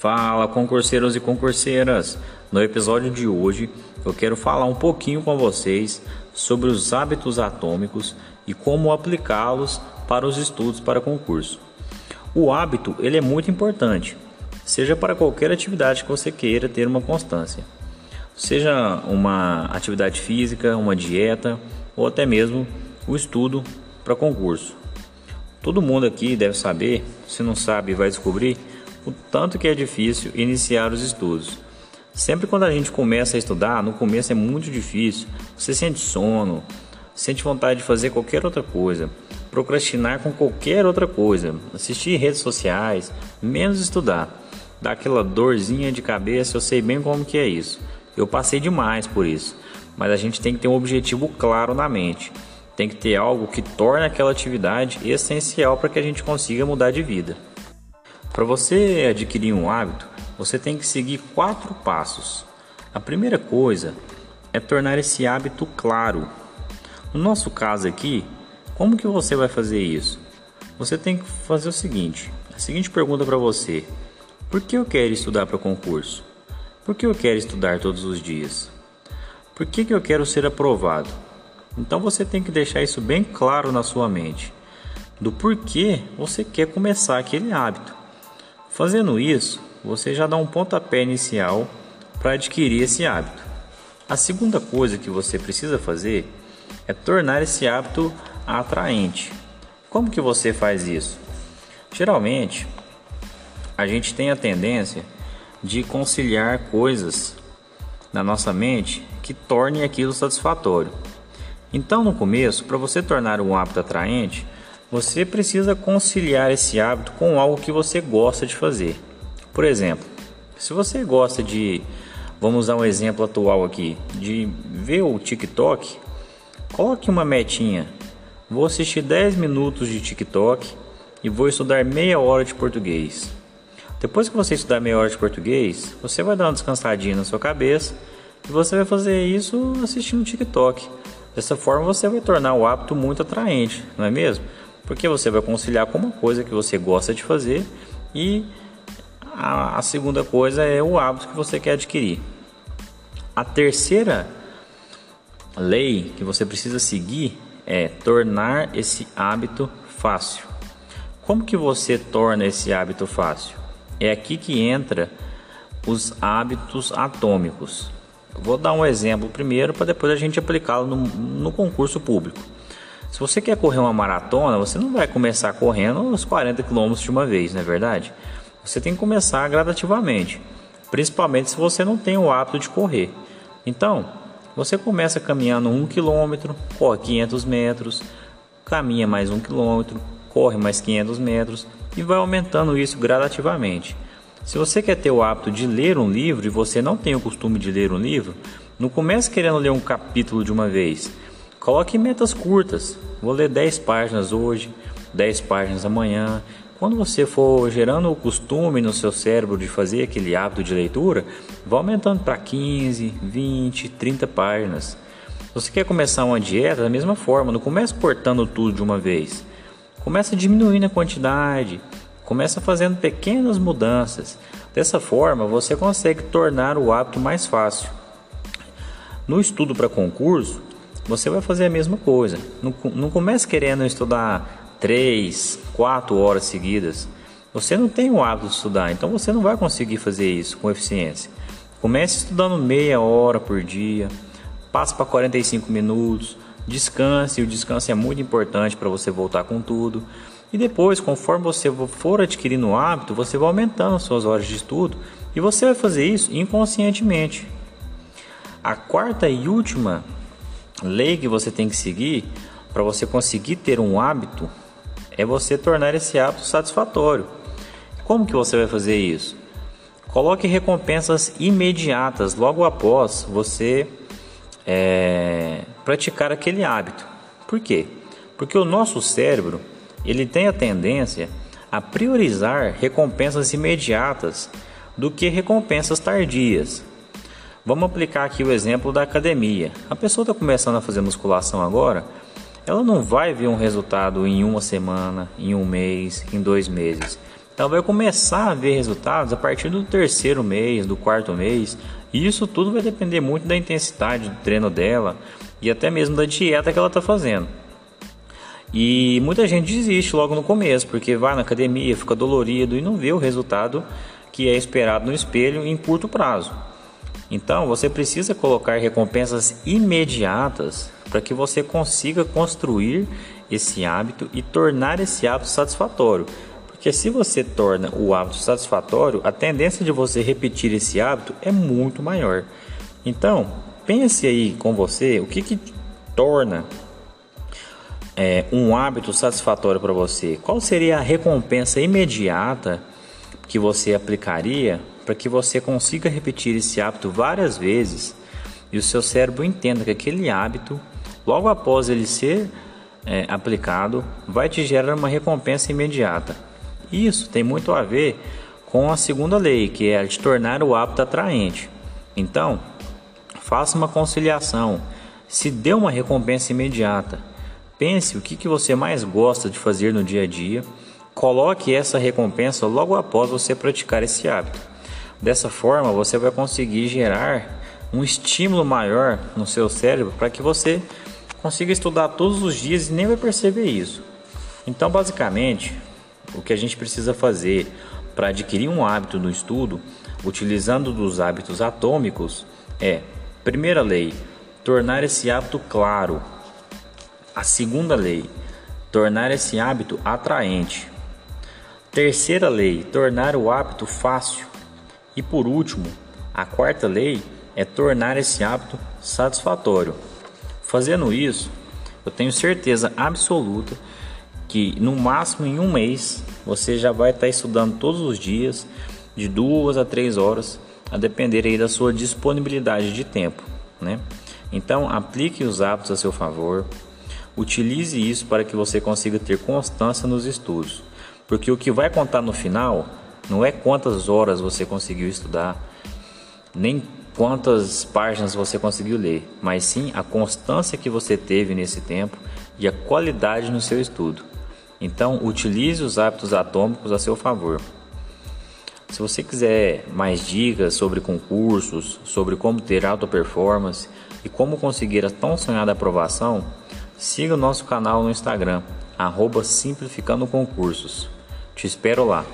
Fala, concurseiros e concurseiras! No episódio de hoje eu quero falar um pouquinho com vocês sobre os hábitos atômicos e como aplicá-los para os estudos para concurso. O hábito ele é muito importante, seja para qualquer atividade que você queira ter uma constância, seja uma atividade física, uma dieta ou até mesmo o estudo para concurso. Todo mundo aqui deve saber, se não sabe, vai descobrir o tanto que é difícil iniciar os estudos. Sempre quando a gente começa a estudar, no começo é muito difícil. Você sente sono, sente vontade de fazer qualquer outra coisa, procrastinar com qualquer outra coisa, assistir redes sociais, menos estudar. Dá aquela dorzinha de cabeça, eu sei bem como que é isso. Eu passei demais por isso, mas a gente tem que ter um objetivo claro na mente. Tem que ter algo que torne aquela atividade essencial para que a gente consiga mudar de vida. Para você adquirir um hábito, você tem que seguir quatro passos. A primeira coisa é tornar esse hábito claro. No nosso caso aqui, como que você vai fazer isso? Você tem que fazer o seguinte: a seguinte pergunta para você: Por que eu quero estudar para concurso? Por que eu quero estudar todos os dias? Por que, que eu quero ser aprovado? Então você tem que deixar isso bem claro na sua mente, do porquê você quer começar aquele hábito. Fazendo isso, você já dá um pontapé inicial para adquirir esse hábito. A segunda coisa que você precisa fazer é tornar esse hábito atraente. Como que você faz isso? Geralmente, a gente tem a tendência de conciliar coisas na nossa mente que tornem aquilo satisfatório. Então, no começo, para você tornar um hábito atraente, você precisa conciliar esse hábito com algo que você gosta de fazer. Por exemplo, se você gosta de, vamos usar um exemplo atual aqui, de ver o TikTok, coloque uma metinha. Vou assistir 10 minutos de TikTok e vou estudar meia hora de português. Depois que você estudar meia hora de português, você vai dar uma descansadinha na sua cabeça e você vai fazer isso assistindo TikTok. Dessa forma você vai tornar o hábito muito atraente, não é mesmo? Porque você vai conciliar com uma coisa que você gosta de fazer e a, a segunda coisa é o hábito que você quer adquirir. A terceira lei que você precisa seguir é tornar esse hábito fácil. Como que você torna esse hábito fácil? É aqui que entra os hábitos atômicos. vou dar um exemplo primeiro para depois a gente aplicá-lo no, no concurso público. Se você quer correr uma maratona, você não vai começar correndo os 40 km de uma vez, não é verdade? Você tem que começar gradativamente, principalmente se você não tem o hábito de correr. Então, você começa caminhando 1 km, corre 500 metros, caminha mais 1 km, corre mais 500 metros e vai aumentando isso gradativamente. Se você quer ter o hábito de ler um livro e você não tem o costume de ler um livro, não comece querendo ler um capítulo de uma vez. Coloque metas curtas. Vou ler 10 páginas hoje, 10 páginas amanhã. Quando você for gerando o costume no seu cérebro de fazer aquele hábito de leitura, vá aumentando para 15, 20, 30 páginas. Se você quer começar uma dieta, da mesma forma, não comece cortando tudo de uma vez. Começa diminuindo a quantidade, começa fazendo pequenas mudanças. Dessa forma, você consegue tornar o hábito mais fácil. No estudo para concurso, você vai fazer a mesma coisa. Não, não comece querendo estudar 3, 4 horas seguidas. Você não tem o hábito de estudar, então você não vai conseguir fazer isso com eficiência. Comece estudando meia hora por dia, passe para 45 minutos, descanse, o descanso é muito importante para você voltar com tudo. E depois, conforme você for adquirindo o hábito, você vai aumentando suas horas de estudo e você vai fazer isso inconscientemente. A quarta e última lei que você tem que seguir para você conseguir ter um hábito é você tornar esse hábito satisfatório. Como que você vai fazer isso? Coloque recompensas imediatas logo após você é, praticar aquele hábito. Por quê? Porque o nosso cérebro ele tem a tendência a priorizar recompensas imediatas do que recompensas tardias. Vamos aplicar aqui o exemplo da academia. A pessoa está começando a fazer musculação agora, ela não vai ver um resultado em uma semana, em um mês, em dois meses. Então vai começar a ver resultados a partir do terceiro mês, do quarto mês. E isso tudo vai depender muito da intensidade do treino dela e até mesmo da dieta que ela está fazendo. E muita gente desiste logo no começo, porque vai na academia, fica dolorido e não vê o resultado que é esperado no espelho em curto prazo. Então você precisa colocar recompensas imediatas para que você consiga construir esse hábito e tornar esse hábito satisfatório. Porque se você torna o hábito satisfatório, a tendência de você repetir esse hábito é muito maior. Então, pense aí com você o que, que torna é, um hábito satisfatório para você. Qual seria a recompensa imediata que você aplicaria para que você consiga repetir esse hábito várias vezes e o seu cérebro entenda que aquele hábito, logo após ele ser é, aplicado, vai te gerar uma recompensa imediata. Isso tem muito a ver com a segunda lei, que é a de tornar o hábito atraente. Então, faça uma conciliação. Se dê uma recompensa imediata, pense o que, que você mais gosta de fazer no dia a dia Coloque essa recompensa logo após você praticar esse hábito. Dessa forma, você vai conseguir gerar um estímulo maior no seu cérebro para que você consiga estudar todos os dias e nem vai perceber isso. Então, basicamente, o que a gente precisa fazer para adquirir um hábito no estudo, utilizando dos hábitos atômicos, é: primeira lei, tornar esse hábito claro. A segunda lei, tornar esse hábito atraente. Terceira lei, tornar o hábito fácil. E por último, a quarta lei é tornar esse hábito satisfatório. Fazendo isso, eu tenho certeza absoluta que no máximo em um mês você já vai estar estudando todos os dias, de duas a três horas, a depender aí da sua disponibilidade de tempo, né? Então aplique os hábitos a seu favor, utilize isso para que você consiga ter constância nos estudos. Porque o que vai contar no final não é quantas horas você conseguiu estudar, nem quantas páginas você conseguiu ler, mas sim a constância que você teve nesse tempo e a qualidade no seu estudo. Então, utilize os hábitos atômicos a seu favor. Se você quiser mais dicas sobre concursos, sobre como ter alta performance e como conseguir a tão sonhada aprovação, siga o nosso canal no Instagram, Simplificando Concursos. Te espero lá.